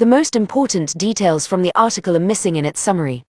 The most important details from the article are missing in its summary.